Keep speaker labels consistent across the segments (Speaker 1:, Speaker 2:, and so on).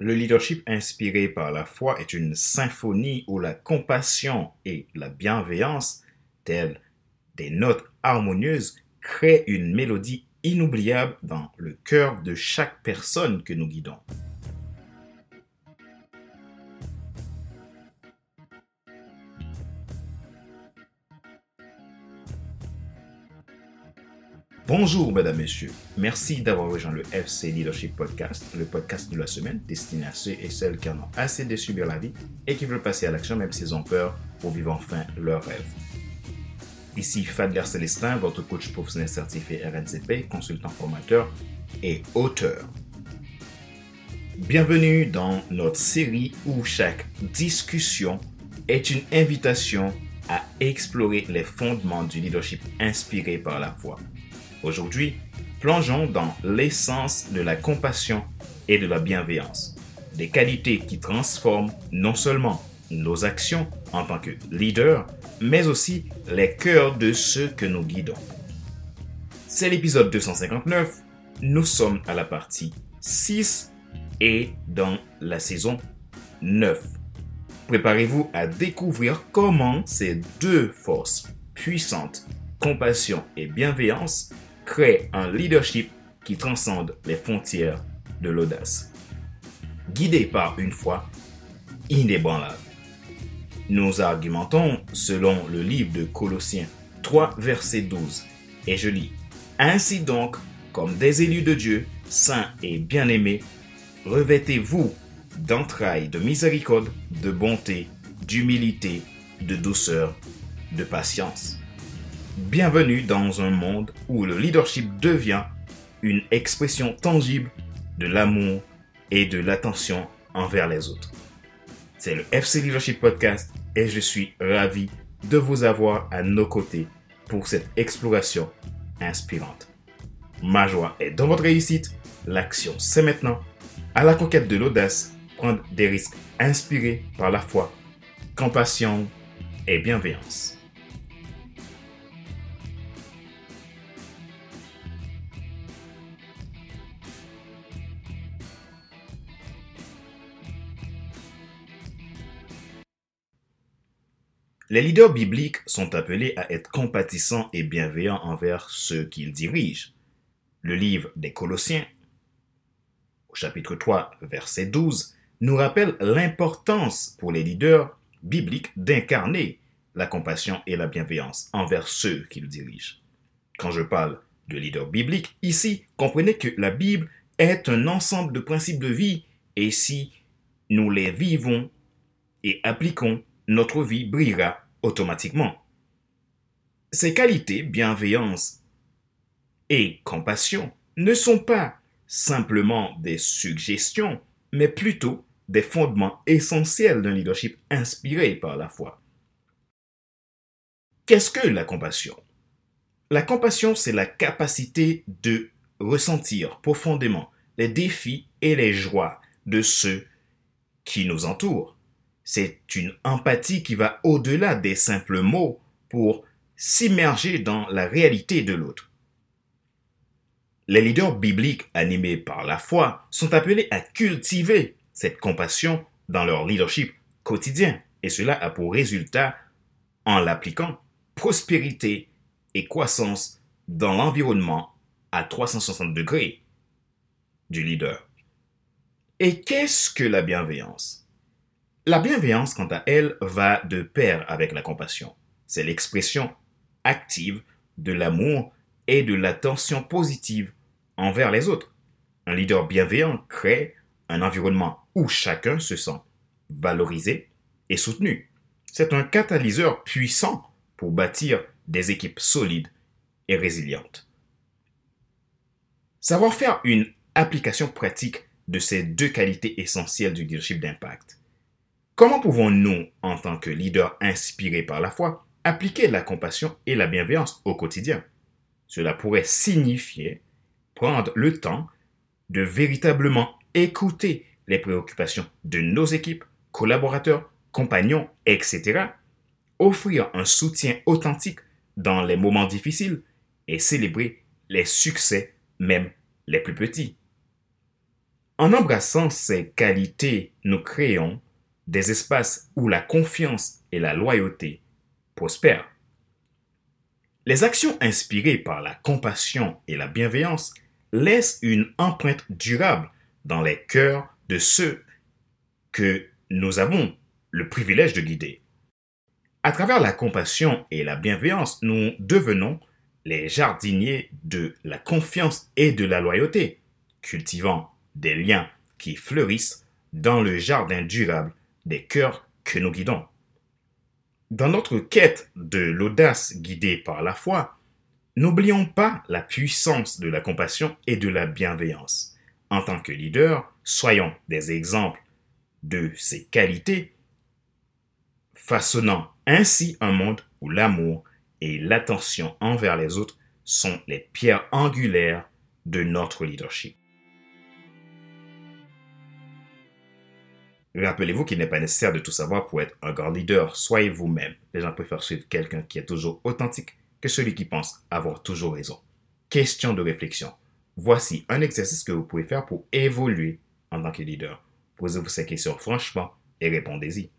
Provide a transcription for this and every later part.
Speaker 1: Le leadership inspiré par la foi est une symphonie où la compassion et la bienveillance, telles des notes harmonieuses, créent une mélodie inoubliable dans le cœur de chaque personne que nous guidons. Bonjour, mesdames, messieurs. Merci d'avoir rejoint le FC Leadership Podcast, le podcast de la semaine destiné à ceux et celles qui en ont assez de subir la vie et qui veulent passer à l'action même s'ils ont peur pour vivre enfin leur rêve. Ici Fadler Célestin, votre coach professionnel certifié RNCP, consultant formateur et auteur. Bienvenue dans notre série où chaque discussion est une invitation à explorer les fondements du leadership inspiré par la foi. Aujourd'hui, plongeons dans l'essence de la compassion et de la bienveillance, des qualités qui transforment non seulement nos actions en tant que leaders, mais aussi les cœurs de ceux que nous guidons. C'est l'épisode 259, nous sommes à la partie 6 et dans la saison 9. Préparez-vous à découvrir comment ces deux forces puissantes, compassion et bienveillance, crée un leadership qui transcende les frontières de l'audace. Guidé par une foi inébranlable. Nous argumentons selon le livre de Colossiens 3, verset 12, et je lis Ainsi donc, comme des élus de Dieu, saints et bien-aimés, revêtez-vous d'entrailles de miséricorde, de bonté, d'humilité, de douceur, de patience Bienvenue dans un monde où le leadership devient une expression tangible de l'amour et de l'attention envers les autres. C'est le FC Leadership Podcast et je suis ravi de vous avoir à nos côtés pour cette exploration inspirante. Ma joie est dans votre réussite. L'action, c'est maintenant. À la conquête de l'audace, prendre des risques inspirés par la foi, compassion et bienveillance. Les leaders bibliques sont appelés à être compatissants et bienveillants envers ceux qu'ils dirigent. Le livre des Colossiens, au chapitre 3, verset 12, nous rappelle l'importance pour les leaders bibliques d'incarner la compassion et la bienveillance envers ceux qu'ils dirigent. Quand je parle de leaders bibliques, ici, comprenez que la Bible est un ensemble de principes de vie et si nous les vivons et appliquons notre vie brillera automatiquement. Ces qualités, bienveillance et compassion, ne sont pas simplement des suggestions, mais plutôt des fondements essentiels d'un leadership inspiré par la foi. Qu'est-ce que la compassion? La compassion, c'est la capacité de ressentir profondément les défis et les joies de ceux qui nous entourent. C'est une empathie qui va au-delà des simples mots pour s'immerger dans la réalité de l'autre. Les leaders bibliques animés par la foi sont appelés à cultiver cette compassion dans leur leadership quotidien et cela a pour résultat, en l'appliquant, prospérité et croissance dans l'environnement à 360 degrés du leader. Et qu'est-ce que la bienveillance? La bienveillance, quant à elle, va de pair avec la compassion. C'est l'expression active de l'amour et de l'attention positive envers les autres. Un leader bienveillant crée un environnement où chacun se sent valorisé et soutenu. C'est un catalyseur puissant pour bâtir des équipes solides et résilientes. Savoir faire une application pratique de ces deux qualités essentielles du leadership d'impact Comment pouvons-nous, en tant que leaders inspirés par la foi, appliquer la compassion et la bienveillance au quotidien? Cela pourrait signifier prendre le temps de véritablement écouter les préoccupations de nos équipes, collaborateurs, compagnons, etc. Offrir un soutien authentique dans les moments difficiles et célébrer les succès, même les plus petits. En embrassant ces qualités, nous créons des espaces où la confiance et la loyauté prospèrent. Les actions inspirées par la compassion et la bienveillance laissent une empreinte durable dans les cœurs de ceux que nous avons le privilège de guider. À travers la compassion et la bienveillance, nous devenons les jardiniers de la confiance et de la loyauté, cultivant des liens qui fleurissent dans le jardin durable des cœurs que nous guidons. Dans notre quête de l'audace guidée par la foi, n'oublions pas la puissance de la compassion et de la bienveillance. En tant que leader, soyons des exemples de ces qualités, façonnant ainsi un monde où l'amour et l'attention envers les autres sont les pierres angulaires de notre leadership. Rappelez-vous qu'il n'est pas nécessaire de tout savoir pour être un grand leader. Soyez vous-même. Les gens préfèrent suivre quelqu'un qui est toujours authentique que celui qui pense avoir toujours raison. Question de réflexion. Voici un exercice que vous pouvez faire pour évoluer en tant que leader. Posez-vous ces questions franchement et répondez-y.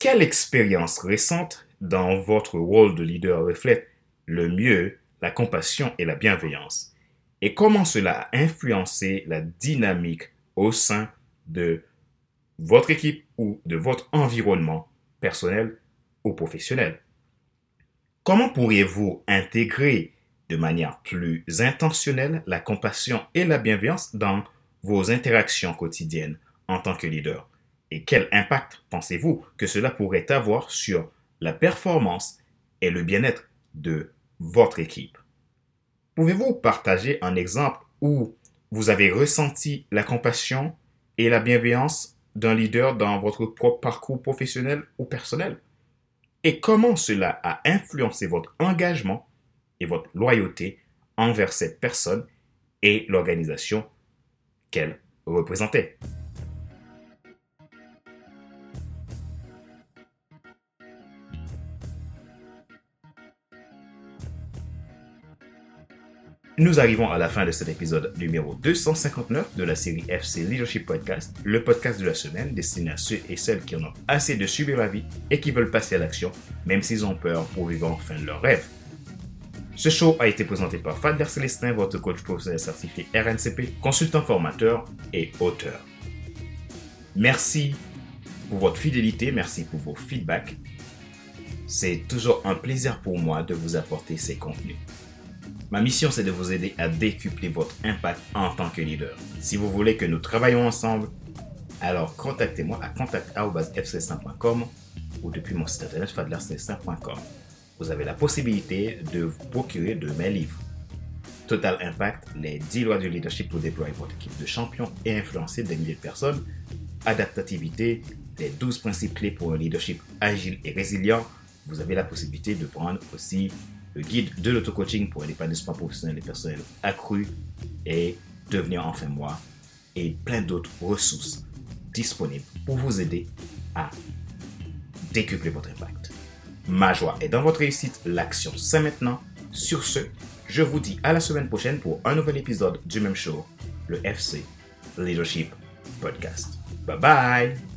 Speaker 1: Quelle expérience récente dans votre rôle de leader reflète le mieux la compassion et la bienveillance? Et comment cela a influencé la dynamique au sein de votre équipe ou de votre environnement personnel ou professionnel. Comment pourriez-vous intégrer de manière plus intentionnelle la compassion et la bienveillance dans vos interactions quotidiennes en tant que leader? Et quel impact pensez-vous que cela pourrait avoir sur la performance et le bien-être de votre équipe? Pouvez-vous partager un exemple où vous avez ressenti la compassion et la bienveillance d'un leader dans votre propre parcours professionnel ou personnel? Et comment cela a influencé votre engagement et votre loyauté envers cette personne et l'organisation qu'elle représentait? Nous arrivons à la fin de cet épisode numéro 259 de la série FC Leadership Podcast, le podcast de la semaine destiné à ceux et celles qui en ont assez de subir la vie et qui veulent passer à l'action, même s'ils ont peur pour vivre enfin leur rêve. Ce show a été présenté par Fadler Célestin, votre coach professionnel certifié RNCP, consultant formateur et auteur. Merci pour votre fidélité, merci pour vos feedbacks. C'est toujours un plaisir pour moi de vous apporter ces contenus. Ma mission, c'est de vous aider à décupler votre impact en tant que leader. Si vous voulez que nous travaillions ensemble, alors contactez-moi à contact.fc5.com ou depuis mon site internet fadlerc5.com. Vous avez la possibilité de vous procurer de mes livres. Total Impact, les 10 lois du leadership pour déployer votre équipe de champions et influencer des milliers de personnes. Adaptativité, les 12 principes clés pour un leadership agile et résilient. Vous avez la possibilité de prendre aussi le guide de l'auto-coaching pour l'épanouissement professionnel et personnel accru et devenir enfin moi et plein d'autres ressources disponibles pour vous aider à décupler votre impact. Ma joie est dans votre réussite, l'action c'est maintenant. Sur ce, je vous dis à la semaine prochaine pour un nouvel épisode du même show, le FC Leadership Podcast. Bye bye